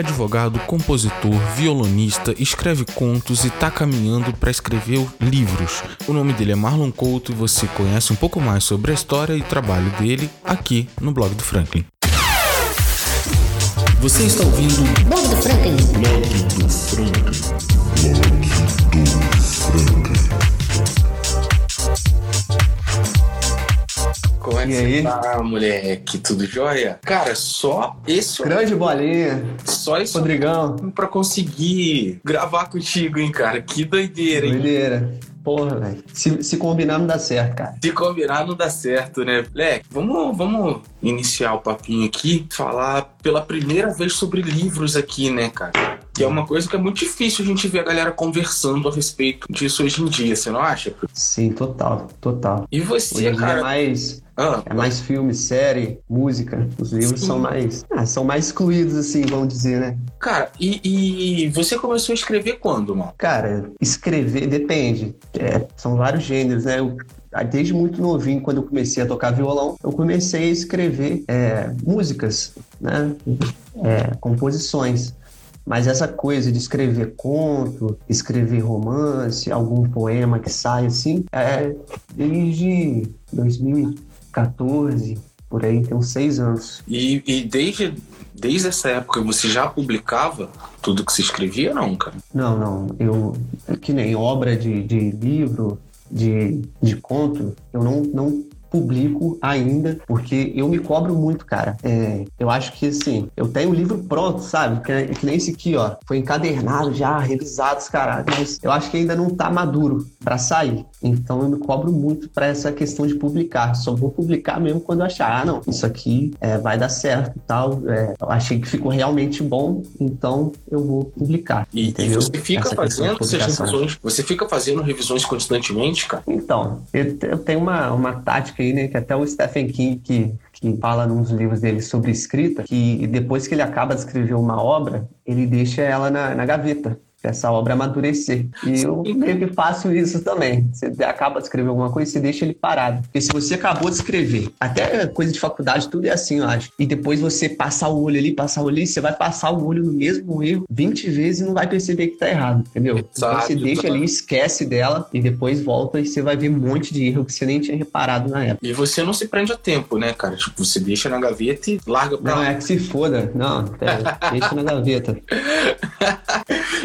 É advogado, compositor, violonista, escreve contos e tá caminhando para escrever livros. O nome dele é Marlon Couto e você conhece um pouco mais sobre a história e trabalho dele aqui no blog do Franklin. Você está ouvindo Blog do Franklin. Blog do Franklin. Blog do Franklin. Como é que você tá, moleque? Tudo jóia? Cara, só esse Grande bolinha. só isso Rodrigão. pra conseguir gravar contigo, hein, cara? Que doideira, hein? Doideira. Porra, velho. Se, se combinar, não dá certo, cara. Se combinar não dá certo, né? Moleque, vamos, vamos iniciar o papinho aqui, falar pela primeira vez sobre livros aqui, né, cara? Que é uma coisa que é muito difícil a gente ver a galera conversando a respeito disso hoje em dia, você não acha? Sim, total, total. E Hoje você, dia é cara? mais, Ah, é mais filme, série, música. Os livros Sim. são mais. Ah, são mais excluídos, assim, vamos dizer, né? cara, e, e você começou a escrever quando, mano? Cara, escrever depende. É, são vários gêneros, né? Eu, desde muito novinho, quando eu comecei a tocar violão, eu comecei a escrever é, músicas, né? É, composições. Mas essa coisa de escrever conto, escrever romance, algum poema que sai assim, é desde 2014, por aí, tem uns seis anos. E, e desde, desde essa época você já publicava tudo que se escrevia, não, cara? Não, não. Eu, que nem obra de, de livro, de, de conto, eu não, não publico ainda, porque eu me cobro muito, cara. É, eu acho que, assim, eu tenho o livro pronto, sabe? Que, que nem esse aqui, ó. Foi encadernado já, revisado, os caras. Mas eu acho que ainda não tá maduro pra sair. Então eu me cobro muito pra essa questão de publicar. Só vou publicar mesmo quando eu achar, ah, não, isso aqui é, vai dar certo e tal. É, eu achei que ficou realmente bom, então eu vou publicar. E, entendeu? você fica Essa fazendo essas revisões, você fica fazendo revisões constantemente, cara? Então, eu, eu tenho uma, uma tática né? Que até o Stephen King, que, que fala num dos livros dele sobre escrita, que depois que ele acaba de escrever uma obra, ele deixa ela na, na gaveta. Essa obra amadurecer. E eu meio que faço isso também. Você acaba de escrever alguma coisa, você deixa ele parado. Porque se você acabou de escrever, até coisa de faculdade, tudo é assim, eu acho. E depois você passar o olho ali, passar o olho ali, você vai passar o olho no mesmo erro 20 vezes e não vai perceber que tá errado, entendeu? Então Exato, você deixa exato. ali, esquece dela e depois volta e você vai ver um monte de erro que você nem tinha reparado na época. E você não se prende a tempo, né, cara? Tipo, você deixa na gaveta e larga pra Não, lá. é que se foda. Não, é, deixa na gaveta.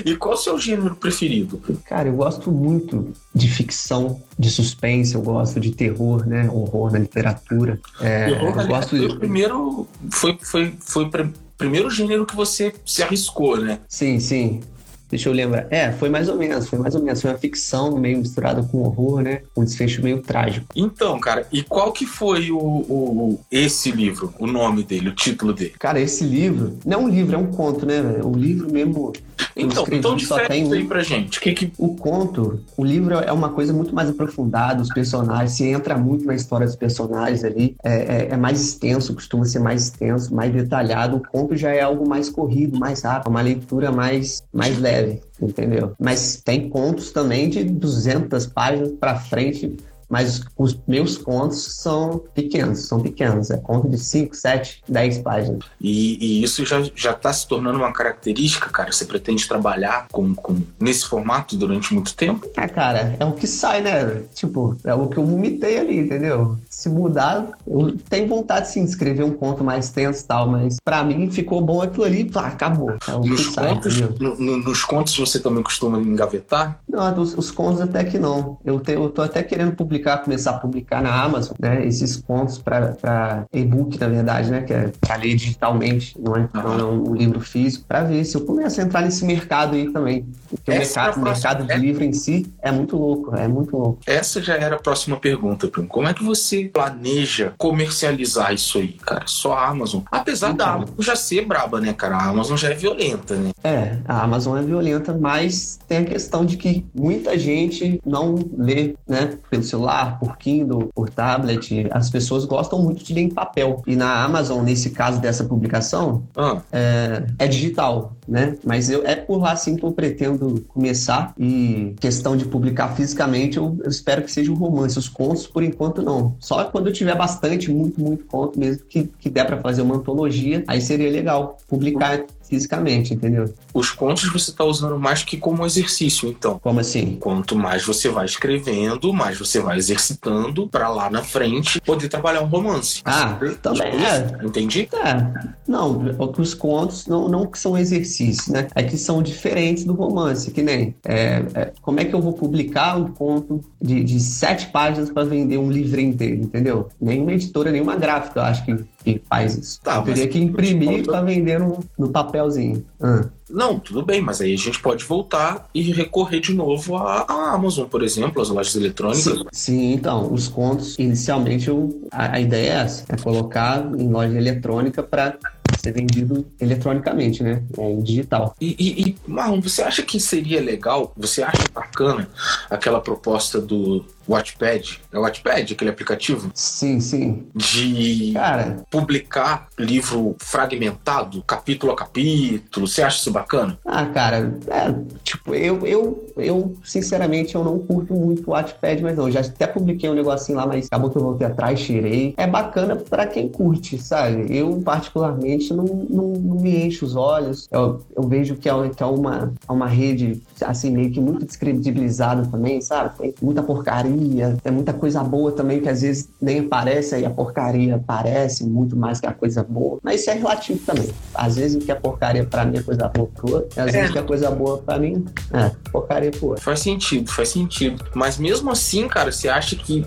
E qual é o seu gênero preferido? Cara, eu gosto muito de ficção, de suspense, eu gosto de terror, né? Horror na literatura. É, Terror, eu gosto foi o de... primeiro. Foi, foi, foi primeiro gênero que você se arriscou, né? Sim, sim. Deixa eu lembrar. É, foi mais ou menos, foi mais ou menos. Foi uma ficção meio misturada com horror, né? Um desfecho meio trágico. Então, cara, e qual que foi o, o- esse livro, o nome dele, o título dele? Cara, esse livro, não é um livro, é um conto, né? velho? O livro mesmo. Então, então só difere tem isso aí pra gente. Que que... O conto, o livro é uma coisa muito mais aprofundada, os personagens, se entra muito na história dos personagens ali, é, é- é mais extenso, costuma ser mais extenso, mais detalhado. O conto já é algo mais corrido, mais rápido, uma leitura mais, mais leve, entendeu? Mas tem contos também de 200 páginas pra frente, mas os meus contos são pequenos, são pequenos, é conto de 5, 7, 10 páginas. E, e isso já, já tá se tornando uma característica, cara? Você pretende trabalhar com, com, nesse formato durante muito tempo? Ah, cara, é o que sai, né? Tipo, é o que eu vomitei ali, entendeu? Se mudar, eu tenho vontade sim de escrever um conto mais tenso e tal, mas pra mim ficou bom aquilo ali, pá, acabou. É o que Nos sai, contos, no- no- nos contos você também costuma engavetar? Não, os, os contos até que não. Eu, tenho, eu tô até querendo publicar, começar a publicar na Amazon, né? Esses contos pra e-book, na verdade, né? Que é pra ler digitalmente, não é, não é um livro físico, pra ver se eu começo a entrar nesse mercado aí também. Porque o Essa mercado, o mercado próxima- de livro em si é muito louco, é muito louco. Essa já era a próxima pergunta, Bruno. Como é que você planeja comercializar isso aí, cara? Só a Amazon. Apesar da Então. Amazon já ser braba, né, cara? A Amazon já é violenta, né? É, a Amazon é violenta, mas tem a questão de que muita gente não lê, né, pelo celular, por Kindle, por tablet. As pessoas gostam muito de ler em papel. E na Amazon, nesse caso dessa publicação, Ah, é, é digital, né? Mas eu, é por lá sim que eu pretendo começar. E questão de publicar fisicamente, eu, eu espero que seja um romance. Os contos, por enquanto, não. Só quando eu tiver bastante, muito, muito conto mesmo, que, que der pra fazer uma antologia, aí seria legal publicar fisicamente, entendeu? Os contos você tá usando mais que como exercício, então. Como assim? Quanto mais você vai escrevendo, mais você vai exercitando pra lá na frente poder trabalhar um romance. Ah, também Tipo é. isso, Entendi? É, não, os contos não, não que são exercícios, né? É que são diferentes do romance, que nem. é, é, como é que eu vou publicar um conto de, de sete páginas para vender um livrinho inteiro, entendeu? Nenhuma editora, nenhuma gráfica, eu acho que, que faz isso. Tá, teria que imprimir para vender no, no papelzinho. Ah. Não, tudo bem, mas aí a gente pode voltar e recorrer de novo à, Amazon, por exemplo, às lojas eletrônicas. Sim, sim, então, os contos, inicialmente eu, a, a ideia é essa, é colocar em loja eletrônica para ser vendido eletronicamente, né? É, em digital. E, e, e, Marlon, você acha que seria legal, você acha bacana aquela proposta do Wattpad? É o Wattpad, aquele aplicativo? Sim, sim. De Cara, publicar livro fragmentado, capítulo a capítulo. Você acha isso bacana? Ah, cara, é, tipo, eu, eu, eu, sinceramente, eu não curto muito o Wattpad, mas não, já até publiquei um negocinho lá, mas acabou que eu voltei atrás, tirei. É bacana pra quem curte, sabe? Eu, particularmente, não, não, não me encho os olhos. Eu, eu vejo que é, que é uma, é uma rede, assim, meio que muito descredibilizada também, sabe? Tem muita porcaria, tem muita coisa boa também que às vezes nem aparece, aí a porcaria aparece muito mais que a coisa boa. Mas isso é relativo também. Às vezes o que é porcaria pra mim é coisa boa pro outro, e às É. vezes o que é coisa boa pra mim é porcaria pro outro. Faz sentido, faz sentido. Mas mesmo assim, cara, você acha que.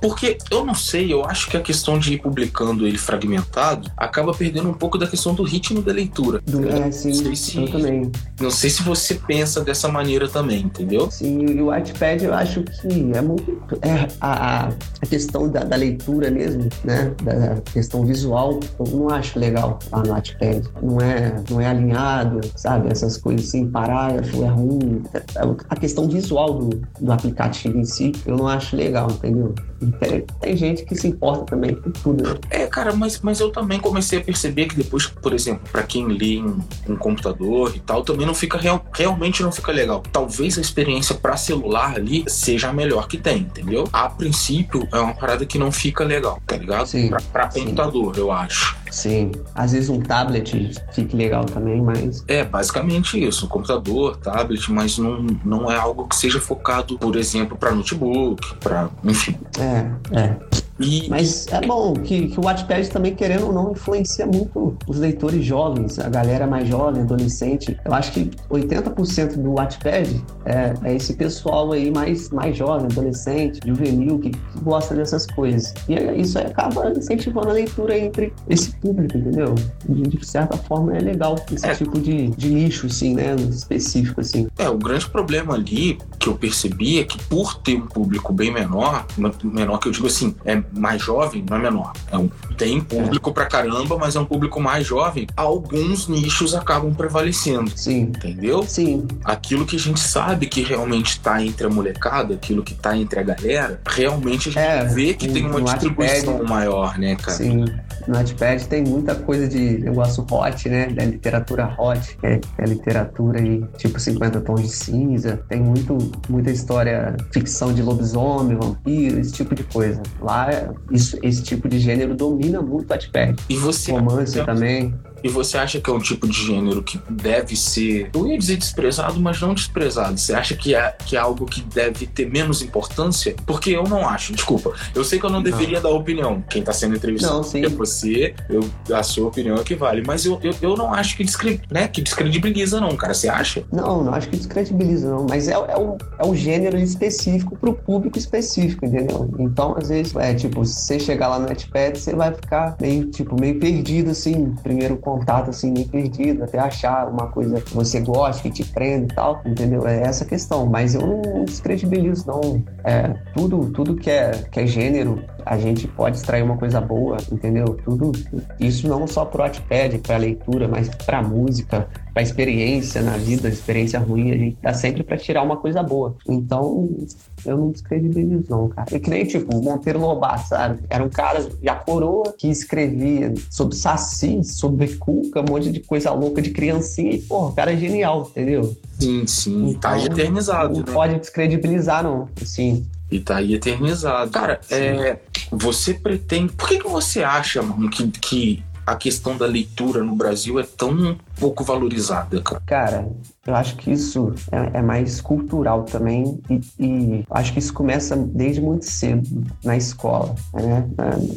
Porque eu não sei, eu acho que a questão de ir publicando ele fragmentado acaba perdendo um pouco da questão do ritmo da leitura. Do, é, sim, não sei se, eu também. não sei se você pensa dessa maneira também, entendeu? Sim, e o Wattpad eu acho que é muito. É, a, a- questão da, da leitura mesmo, né? Da questão visual, eu não acho legal lá no. Não é, não é alinhado, sabe? Essas coisas assim, parágrafo é ruim. A questão visual do, do aplicativo em si, eu não acho legal, entendeu? Tem, tem gente que se importa também com tudo, né? É, cara, mas, mas eu também comecei a perceber que depois, por exemplo, pra quem lê um computador e tal, também não fica real, realmente não fica legal. Talvez a experiência pra celular ali seja a melhor que tem, entendeu? A princípio é uma parada que não fica legal, tá ligado? Sim, Pra, pra sim. computador, eu acho. Sim. Às vezes um tablet fique legal também, mas. É basicamente isso, um computador, tablet, mas não, não é algo que seja focado, por exemplo, pra notebook, pra, enfim. É, é. E Mas é bom que, que o Wattpad também, querendo ou não, influencia muito os leitores jovens, a galera mais jovem, adolescente. Eu acho que 80% do Wattpad é, é esse pessoal aí mais, mais jovem, adolescente, juvenil, que, que gosta dessas coisas. E aí isso aí acaba incentivando a leitura entre esse público, entendeu? De, de certa forma é legal esse É. tipo de, de nicho, assim, né? Específico, assim. É, o grande problema ali que eu percebi é que por ter um público bem menor, menor que eu digo assim, é mais jovem, não é menor. É um, tem público pra caramba, mas é um público mais jovem. Alguns nichos acabam prevalecendo, Sim. entendeu? Sim, Aquilo que a gente sabe que realmente tá entre a molecada, aquilo que tá entre a galera, realmente a gente É, vê que tem uma distribuição maior, né, cara? Sim. No Wattpad tem muita coisa de negócio hot, né? Da literatura hot, que é, é literatura aí, tipo 50 tons de cinza. Tem muito, muita história, ficção de lobisomem, vampiro, esse tipo de coisa. Lá, é- isso, esse tipo de gênero domina muito o Wattpad. E você Romance também. E você acha que é um tipo de gênero que deve ser, eu ia dizer desprezado, mas não desprezado? Você acha que é, que é algo que deve ter menos importância? Porque eu não acho, desculpa. Eu sei que eu não deveria dar opinião. Quem tá sendo entrevistado Não, sim. é você, eu, a sua opinião é que vale. Mas eu, eu, eu não acho que, descre, né, que descredibiliza, não, cara. Você acha? Não, não acho que descredibiliza, não. Mas é, é, um, é um gênero específico pro público específico, entendeu? Então, às vezes, é tipo, se você chegar lá no Wattpad, você vai ficar meio, tipo, meio perdido, assim, primeiro contato, assim, meio perdido, até achar uma coisa que você gosta, que te prende e tal, entendeu? É essa questão. Mas eu não descredibilizo, não. É, tudo, tudo que é, que é gênero, a gente pode extrair uma coisa boa, entendeu? Tudo, isso não só pro Wattpad, pra leitura, mas pra música, pra experiência na vida, experiência ruim, a gente tá sempre pra tirar uma coisa boa. Então, eu não descredibilizo, não, cara. É que nem, tipo, o Monteiro Lobato, sabe? Era um cara já coroa que escrevia sobre saci, sobre cuca, um monte de coisa louca de criancinha. E, porra, o cara é genial, entendeu? Sim, sim. tá aí Então, eternizado, Não né? pode descredibilizar, não. Assim, E tá aí eternizado. Cara, é, você pretende. Por que, que você acha, mano, que, que a questão da leitura no Brasil é tão pouco valorizada, cara? Cara, eu acho que isso é, é mais cultural também e, e, acho que isso começa desde muito cedo na escola, né?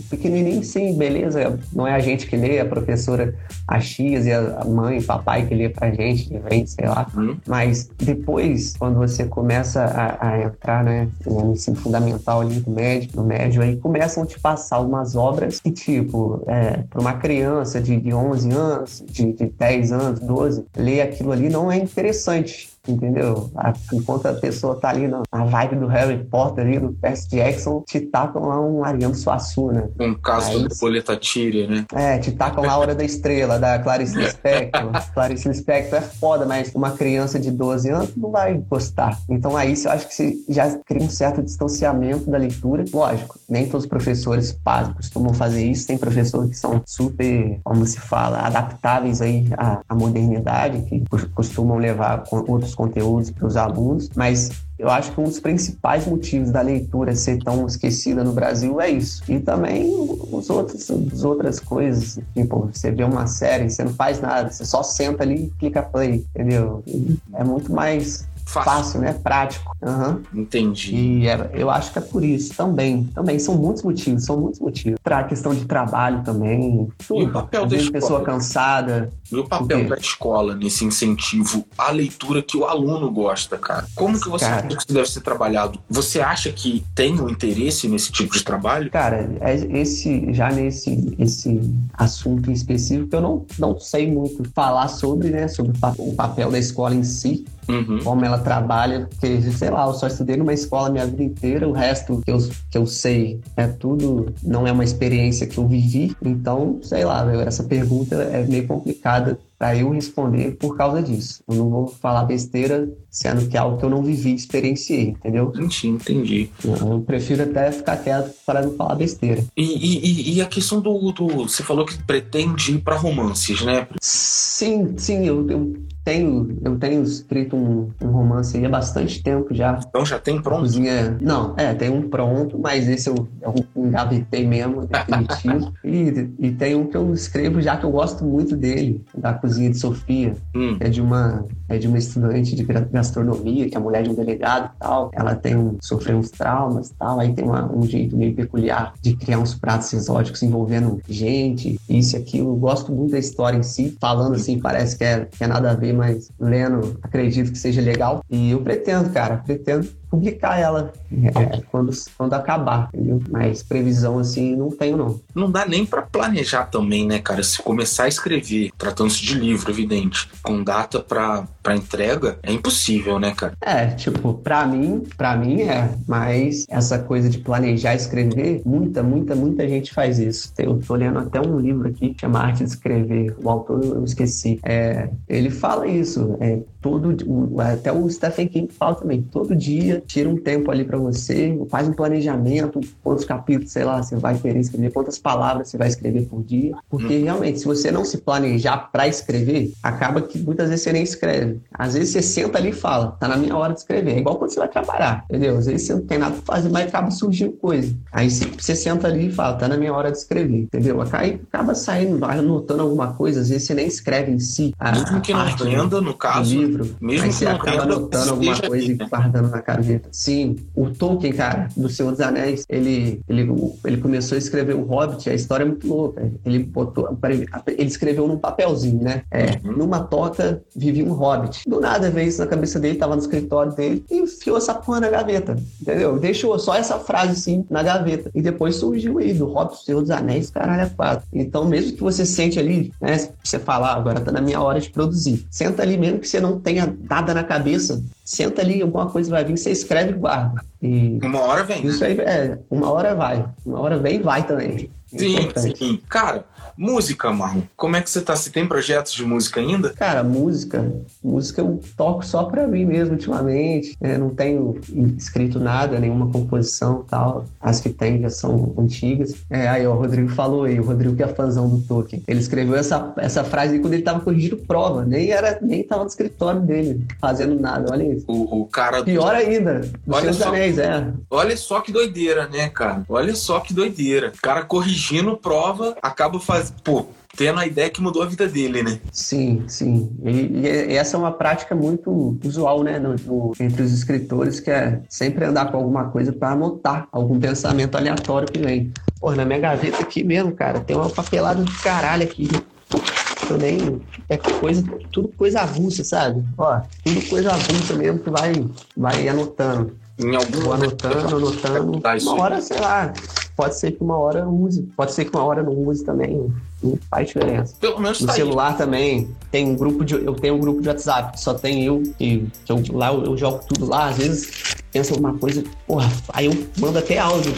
Pequenininho, sim, beleza, não é a gente que lê, a professora Axias e a mãe e papai que lê pra gente, que vem, sei lá. Hum. Mas depois, quando você começa a, a entrar, né, no ensino fundamental ali no médio, no médio, aí começam a te passar umas obras que, tipo, é, para uma criança de, de 11 anos, de, de 10 anos, 12, ler aquilo ali não é interessante interessante entendeu? Enquanto a pessoa tá ali na, vibe do Harry Potter, ali no Percy Jackson, te tacam lá um Ariano Suassuna. Um caso Aí, do Poleta Tíria, né? É, te tacam lá a Hora da Estrela, da Clarice Lispector. Clarice Lispector é foda, mas uma criança de 12 anos não vai gostar. Então aí eu acho que você já cria um certo distanciamento da leitura. Lógico, nem todos os professores costumam fazer isso. Tem professores que são super, como se fala, adaptáveis aí à, à modernidade, que costumam levar outros outros conteúdos para os alunos, mas eu acho que um dos principais motivos da leitura ser tão esquecida no Brasil é isso. E também os outros, as outras coisas, tipo, você vê uma série, você não faz nada, você só senta ali e clica play, entendeu? É muito mais Fácil, Fácil né? Prático. Uhum. Entendi. E é, eu acho que é por isso também. Também são muitos motivos, são muitos motivos. Para questão de trabalho também. Tudo. E o papel da escola? pessoa cansada. E o papel da escola nesse incentivo à leitura que o aluno gosta, cara? Como que você cara, acha que deve ser trabalhado? Você acha que tem um interesse nesse tipo de trabalho? Cara, é esse já nesse esse assunto em específico, eu não, não sei muito falar sobre, né? Sobre o papel da escola em si uhum. como ela trabalha, porque, sei lá, eu só estudei numa escola minha vida inteira, o resto que eu, que eu sei é tudo, não é uma experiência que eu vivi, então, sei lá, essa pergunta é meio complicada para eu responder por causa disso. Eu não vou falar besteira sendo que é algo que eu não vivi, experienciei, entendeu? Entendi, entendi. Eu prefiro até ficar quieto para não falar besteira. E, e, e a questão do, do, Você falou que pretende ir para romances, né? Sim, sim, eu, eu tenho, eu tenho escrito um, um, romance aí há bastante tempo já. Então já tem pronto? Cozinha... Não, é, tem um pronto, mas esse eu, eu engavetei mesmo, definitivo. e, e tem um que eu escrevo já que eu gosto muito dele, da Cozinha de Sofia. Hum. É de uma é de uma estudante de gastronomia, que é mulher de um delegado e tal. Ela tem um, sofreu uns traumas e tal, aí tem uma, um jeito meio peculiar de criar uns pratos exóticos envolvendo gente, isso e aquilo. Eu gosto muito da história em si, falando assim, parece que é, que é nada a ver, mas lendo, acredito que seja legal. E eu pretendo, cara, pretendo publicar ela é, quando, quando acabar, entendeu? Mas previsão assim não tenho, não. Não dá nem para planejar também, né, cara? Se começar a escrever, tratando-se de livro, evidente, com data para entrega, é impossível, né, cara? É, tipo, para mim, para mim é, mas essa coisa de planejar escrever, muita, muita, muita gente faz isso. Eu tô lendo até um livro aqui, chama Arte de Escrever, o autor eu esqueci. É, ele fala isso, é, todo, até o Stephen King fala também, todo dia tira um tempo ali para você, faz um planejamento, quantos capítulos, sei lá, você vai querer escrever, quantas palavras você vai escrever por dia. Porque hum. realmente, se você não se planejar para escrever, acaba que muitas vezes você nem escreve. Às vezes você senta ali e fala, tá na minha hora de escrever. É igual quando você vai trabalhar, entendeu? Às vezes você não tem nada pra fazer, mas acaba surgindo coisa. Aí você senta ali e fala, tá na minha hora de escrever, entendeu? Aí acaba saindo, vai anotando alguma coisa, às vezes você nem escreve em si. Mesmo que não renda, no caso, livro, mesmo aí você acaba anotando alguma coisa e guardando na cabeça Sim, o Tolkien, cara, do Senhor dos Anéis, ele, ele, ele começou a escrever o Hobbit, a história é muito louca. Ele botou, ele escreveu num papelzinho, né? É, uhum. numa toca vivia um Hobbit. Do nada veio isso na cabeça dele, tava no escritório dele e enfiou essa porra na gaveta, entendeu? Deixou só essa frase assim na gaveta. E depois surgiu aí do Hobbit, Senhor dos Anéis, caralho, é quatro. Então, mesmo que você sente ali, né? Você falar, ah, agora tá na minha hora de produzir. Senta ali, mesmo que você não tenha nada na cabeça, senta ali, alguma coisa vai vir, você escreve e guarda. E uma hora vem. Isso aí, é, uma hora vai. Uma hora vem e vai também. Sim, Importante. sim. Cara, Música, Marlon, como é que você tá? Você tem projetos de música ainda? Cara, música, música eu toco só pra mim mesmo ultimamente. É, não tenho escrito nada, nenhuma composição tal. As que tem já são antigas. É, aí ó, o Rodrigo falou aí, o Rodrigo que é fãzão do Tolkien. Ele escreveu essa, essa frase quando ele tava corrigindo prova. Nem era, nem tava no escritório dele, fazendo nada. Olha isso. O, o cara. Pior ainda, Olha Seus Demais, é. Olha só que doideira, né, cara? Olha só que doideira. O cara corrigindo prova, acaba fazendo. Pô, tendo a ideia que mudou a vida dele, né? Sim, sim. E, e essa é uma prática muito usual, né, no, no, entre os escritores, que é sempre andar com alguma coisa para anotar algum pensamento aleatório que vem. Pô, na minha gaveta aqui mesmo, cara, tem uma papelada do caralho aqui. Eu nem. É coisa, tudo coisa avulsa, sabe? Ó, tudo coisa avulsa mesmo que vai, vai anotando. Em algum Vou anotando, anotando. Uma aí. hora, sei lá, pode ser que uma hora eu use. Pode ser que uma hora eu não use também. Não faz diferença. Pelo menos No tá aí. celular também tem um grupo de. Eu tenho um grupo de WhatsApp que só tem eu, que, que eu, lá eu, eu jogo tudo lá, às vezes pensa alguma coisa, porra, aí eu mando até áudio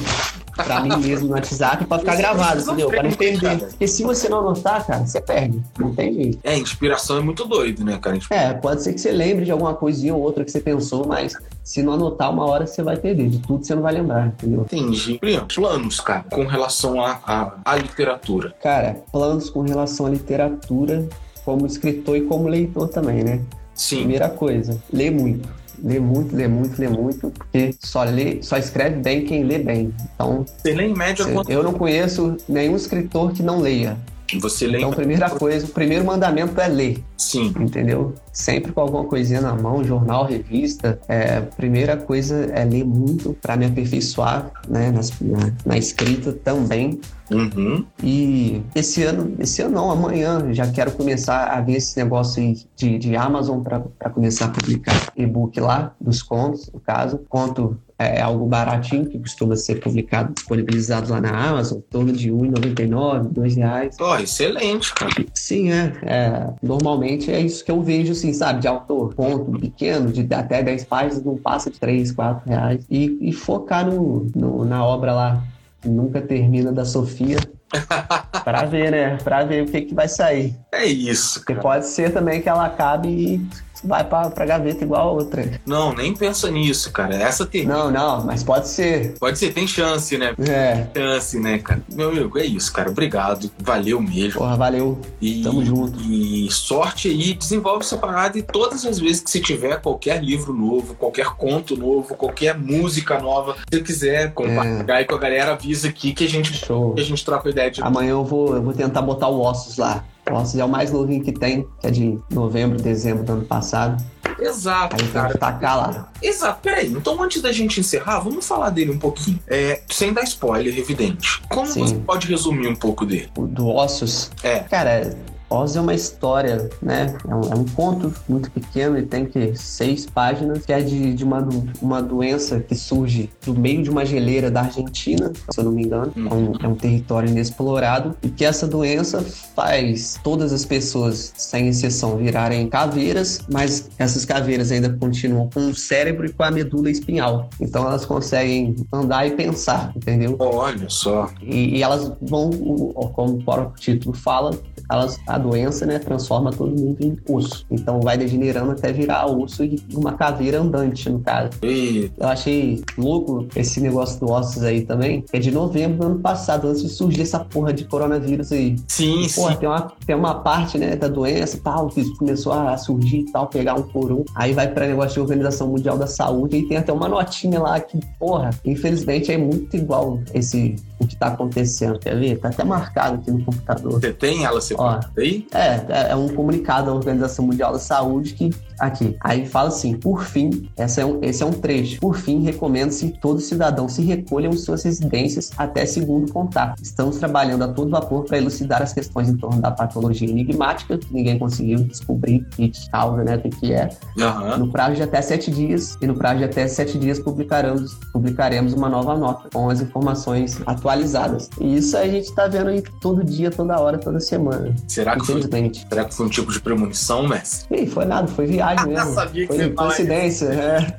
pra mim mesmo no WhatsApp pra ficar é gravado, muito entendeu? Pra não cara. Porque se você não anotar, cara, você perde. Não tem jeito. É, inspiração é muito doido, né, cara? É, pode ser que você lembre de alguma coisinha ou outra que você pensou, mas se não anotar uma hora você vai perder. De tudo você não vai lembrar, entendeu? Entendi. Primeiro, planos, cara, com relação à à- à literatura. Cara, planos com relação à literatura, como escritor e como leitor também, né? Sim. Primeira coisa, lê muito. Lê muito, lê muito, lê muito, porque só lê, só escreve bem quem lê bem. Então, Você lê em média quanto eu não conheço nenhum escritor que não leia. Você lê Então, primeira coisa, o primeiro mandamento é ler, Sim. entendeu? Sempre com alguma coisinha na mão, jornal, revista. É, primeira coisa é ler muito para me aperfeiçoar, né, nas- na, na escrita também. Uhum. E esse ano, esse ano não, amanhã já quero começar a ver esse negócio aí de, de Amazon para começar a publicar e-book lá, dos contos, no caso. Conto é algo baratinho, que costuma ser publicado, disponibilizado lá na Amazon, em torno de R$ 1,99, 2 reais. Ó, excelente, cara. Sim, é, é. Normalmente é isso que eu vejo, assim, sabe? De autor, conto pequeno, de até 10 páginas, não passa de 3, 4 reais. E, e focar no, no- na obra lá, que nunca termina, da Sofia. pra ver, né? Pra ver o que, que vai sair. É isso, Porque cara. pode ser também que ela acabe e vai pra, pra gaveta igual a outra. Não, nem pensa nisso, cara. Essa tem. Não, não, mas pode ser. Pode ser, tem chance, né? É, Chance, né, cara? Meu amigo, é isso, cara. Obrigado. Valeu mesmo. porra, valeu. E, Tamo junto. E sorte aí, desenvolve essa parada e todas as vezes que você tiver qualquer livro novo, qualquer conto novo, qualquer música nova, se você quiser compartilhar aí com a galera, avisa aqui que a gente, Show. que a gente troca ideia de Amanhã eu vou, eu vou tentar botar o Ossos lá. O Ossos é o mais novinho que tem, que é de novembro, dezembro do ano passado. Exato, Aí tem cara. que tacar lá. Exato, peraí. Então, antes da gente encerrar, vamos falar dele um pouquinho. É, sem dar spoiler, evidente. Como Sim. você pode resumir um pouco dele? O do Ossos. É. Cara, Oz é uma história, né? É um, é um conto muito pequeno, ele tem que seis páginas, que é de, de uma, uma doença que surge do meio de uma geleira da Argentina, se eu não me engano. É um, é um território inexplorado, e que essa doença faz todas as pessoas, sem exceção, virarem caveiras, mas essas caveiras ainda continuam com o cérebro e com a medula espinhal. Então elas conseguem andar e pensar, entendeu? Olha só. E, e elas vão, como o próprio título fala, elas, a doença né, transforma todo mundo em osso. Então vai degenerando até virar osso e uma caveira andante, no caso. E, Eu achei louco esse negócio do ossos aí também, é de novembro do ano passado, antes de surgir essa porra de coronavírus aí. sim, E, porra, sim. tem uma, tem uma parte, né, da doença tal, que começou a surgir e tal, pegar um por um. Aí vai pra negócio de Organização Mundial da Saúde e tem até uma notinha lá que, porra, infelizmente é muito igual esse, o que tá acontecendo. Quer ver? Tá até marcado aqui no computador. Você tem ela separada aí? É, é- é um comunicado da Organização Mundial da Saúde que, aqui, aí fala assim, por fim, essa é um, esse é um trecho, por fim, recomenda-se que todo cidadão se recolha em suas residências até segundo contato. Estamos trabalhando a todo vapor para elucidar as questões em torno da patologia enigmática, que ninguém conseguiu descobrir o que causa, né, o que é, Aham. no prazo de até sete dias, e no prazo de até sete dias publicaremos, publicaremos uma nova nota com as informações atualizadas. E isso a gente tá vendo aí todo dia, toda hora, toda semana. Será que, foi, será que foi um tipo de premonição, Messi? Ih, foi nada, foi viagem mesmo. Sabia que foi você coincidência, é.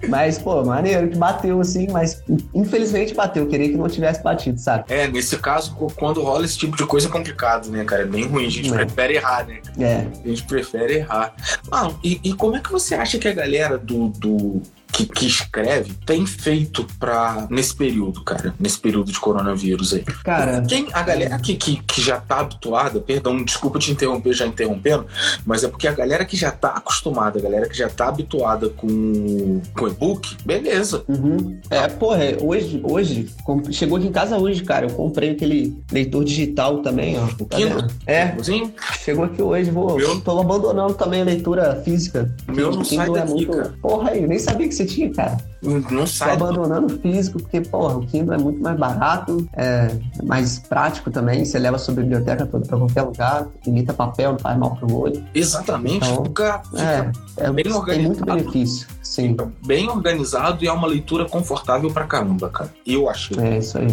mas, pô, maneiro que bateu assim, mas infelizmente bateu. Eu queria que não tivesse batido, sabe? É, nesse caso, quando rola esse tipo de coisa é complicado, né, cara? É bem ruim. A gente É. prefere errar, né? É. A gente prefere errar. Ah, e, e como é que você acha que a galera do, do, que, que escreve tem feito pra, nesse período, cara? Nesse período de coronavírus aí? Cara, Quem, a galera que, que, que já tá habituada, perdão, desculpa te interromper já interrompendo, mas é porque a galera que já tá acostumada, a galera que já tá habituada com, com e-book, beleza. Uhum. É, porra, hoje, hoje, com- chegou aqui em casa hoje, cara. Eu comprei aquele leitor digital também, ó. O Tá? É, Sim, chegou aqui hoje, vou. Meu? Tô abandonando também a leitura física. O meu não Kindle sai daqui, cara. Porra, eu nem sabia que você tinha, cara. não Tô sai. abandonando o físico, porque, porra, o Kindle é muito mais barato, é mais prático também. Você leva a sua biblioteca toda pra qualquer lugar, imita papel, não faz mal pro olho. Exatamente, Então, fica, É, fica é tem muito benefício. Sim, bem organizado e é uma leitura confortável pra caramba, cara. Eu achei. é isso aí.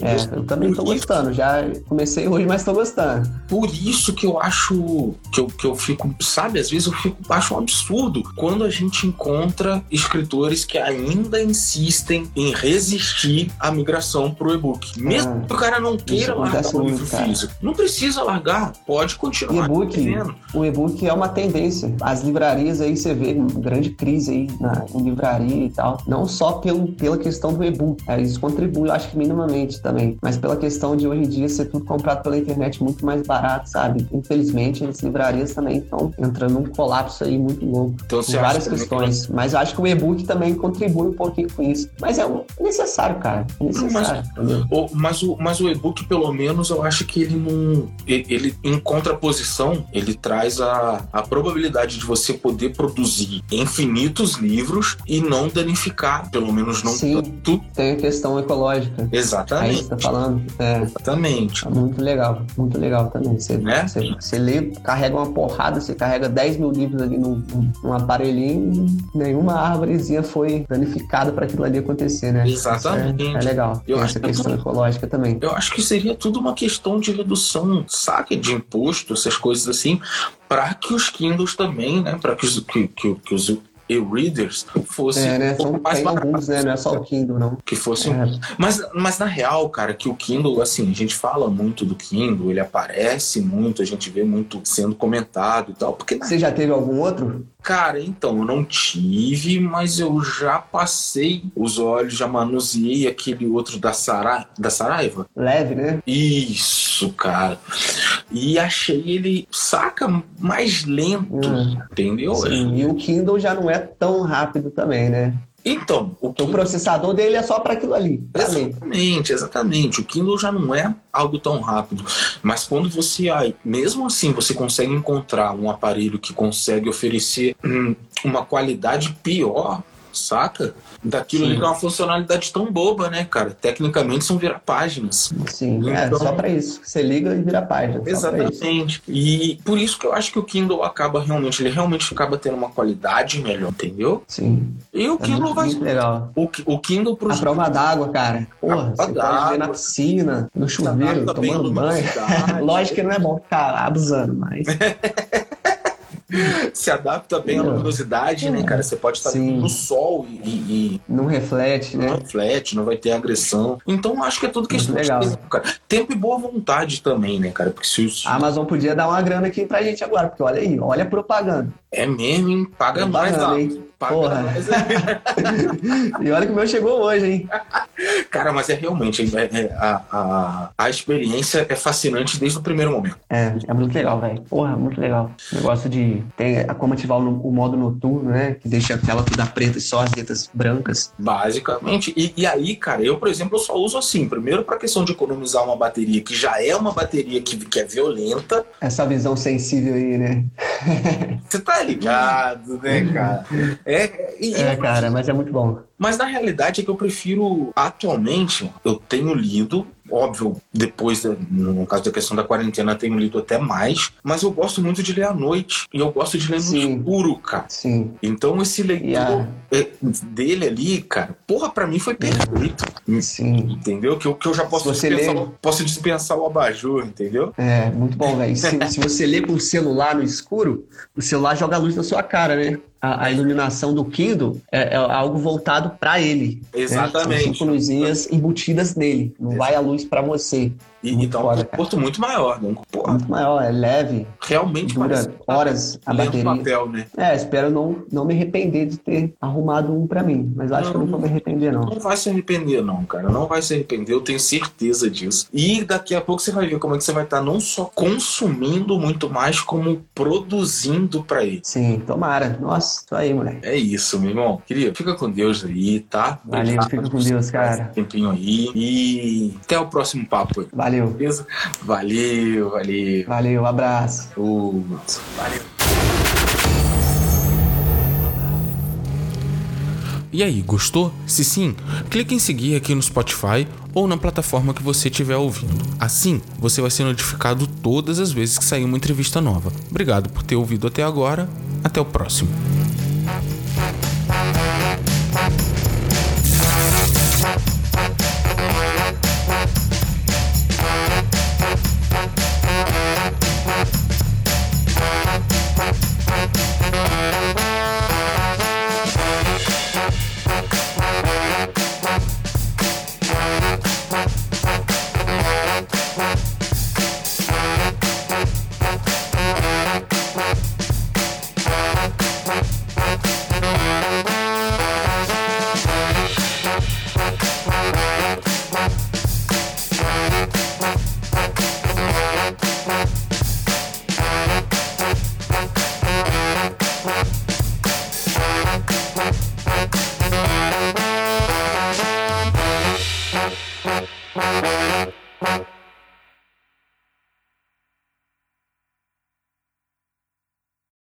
É, eu também tô gostando. Já comecei hoje, mas tô gostando. Por isso que eu acho que eu, que eu fico, sabe, às vezes eu fico acho um absurdo quando a gente encontra escritores que ainda insistem em resistir à migração pro e-book. Mesmo Ah, que o cara não queira largar o livro cara. físico. Não precisa largar, pode continuar E-book, o e-book é uma tendência. As livrarias aí, você vê grande crise aí na, em livraria e tal. Não só pelo, pela questão do e-book. É, Isso contribui, eu acho que minimamente também. Mas pela questão de hoje em dia ser tudo comprado pela internet muito mais barato, sabe? Infelizmente, as livrarias também estão entrando num colapso aí muito louco. Então Por várias também que- questões. Mas eu acho que o e-book também contribui um pouquinho com isso. Mas é um- necessário, cara. É necessário. entendeu? O- mas o, mas o e-book, pelo menos, eu acho que ele não. Ele, ele, em contraposição, ele traz a, a probabilidade de você poder produzir infinitos livros e não danificar, pelo menos não Sim. tanto. Tem a questão ecológica. Aí Exatamente. você tá falando. É. Exatamente. É Muito legal, muito legal também. Você, Né? você, você lê, carrega uma porrada, você carrega 10 mil livros ali num, num- aparelhinho e nenhuma árvorezinha foi danificada para aquilo ali acontecer, né? Exatamente. É, é legal. Eu Tem acho essa que- questão ecológica também. Eu acho que seria tudo uma questão de redução, saque de imposto, essas coisas assim, para que os Kindles também, né? Para que que, que, que os e-readers fossem É, né? um São, mais tem baratos, alguns, né? Não é só o Kindle, não. que fossem É. Mas, mas na real, cara, que o Kindle, assim, a gente fala muito do Kindle, ele aparece muito, a gente vê muito sendo comentado e tal. Porque, Você já teve algum outro? cara, então, eu não tive, mas eu já passei os olhos, já manuseei aquele outro da, Sara, da Saraiva. Leve, né? Isso, cara. E achei ele, saca, mais lento, Hum. entendeu? Sim. E o Kindle já não é tão rápido também, né? Então, o O Kindle processador dele é só para aquilo ali. Exatamente, exatamente. O Kindle já não é algo tão rápido. Mas quando você, ai, mesmo assim, você consegue encontrar um aparelho que consegue oferecer hum, uma qualidade pior, saca? Daquilo ali que é uma funcionalidade tão boba, né, cara? Tecnicamente são virar páginas. Sim, é Então- só para isso. Você liga e vira página. Exatamente. E por isso que eu acho que o Kindle acaba realmente, ele realmente acaba tendo uma qualidade melhor, entendeu? Sim. E o É Kindle muito, vai. legal. O, o Kindle pro A prova d'água, cara. Porra, você pode ver na piscina, no chuveiro, adapta bem à tomando banho. Lógico que não é bom ficar abusando, mas se adapta bem à É. luminosidade, né, cara? Você pode estar no sol e, e- não reflete, e não né? reflete, não vai ter agressão. Então acho que é tudo questão Muito de legal. tempo, cara. Tempo e boa vontade também, né, cara? Porque se os... A Amazon podia dar uma grana aqui pra gente agora, porque olha aí, olha a propaganda. É mesmo, hein? Paga mais Propaganda, alto. hein? Paga Porra. mais E olha que o meu chegou hoje, hein? Cara, mas é realmente é- é- a, a, a experiência é fascinante desde o primeiro momento. É, é muito legal, velho. Porra, muito legal. Negócio de. Tem a- como ativar o, o modo noturno, né? Que deixa a tela toda preta e só as letras brancas. Basicamente. E, e aí, cara, eu, por exemplo, eu só uso assim. Primeiro, pra questão de economizar uma bateria que já é uma bateria que, que é violenta. Essa visão sensível aí, né? Você tá ligado, né, cara? É, e- É, cara, mas é muito bom. Mas na realidade é que eu prefiro, atualmente, eu tenho lido, óbvio, depois, no caso da questão da quarentena, tenho lido até mais, mas eu gosto muito de ler à noite. E eu gosto de ler no Sim. escuro, cara. Sim. Então esse leitor é, dele ali, cara, porra, pra mim foi perfeito. Sim. Entendeu? Que eu, que eu já posso você dispensar, lê- o- posso dispensar o abajur, entendeu? É, muito bom, velho. Se, se você lê com o celular no escuro, o celular joga a luz na sua cara, né? A, a iluminação do Kindle é, é algo voltado para ele. Exatamente. Né? São cinco luzinhas embutidas nele. Não vai a luz para você. E, então, foda, um comporto muito maior, né? Um muito maior, é leve. Realmente dura horas a bateria. papel, né? É, espero não, não me arrepender de ter arrumado um para mim. Mas acho não, que eu não vou me arrepender, não. Não vai se arrepender, não, cara. Não vai se arrepender, eu tenho certeza disso. E daqui a pouco você vai ver como é que você vai estar não só consumindo muito mais, como produzindo para ele. Sim, tomara. Nossa, isso aí, moleque. É isso, meu irmão. Querido, fica com Deus aí, tá? Valeu, Obrigado fica com Deus, cara. Tempinho aí. E até o próximo papo aí. Valeu. Valeu. Beleza? Valeu, valeu. Valeu, um abraço. Uh, valeu. E aí, gostou? Se sim, clique em seguir aqui no Spotify ou na plataforma que você estiver ouvindo. Assim, você vai ser notificado todas as vezes que sair uma entrevista nova. Obrigado por ter ouvido até agora. Até o próximo.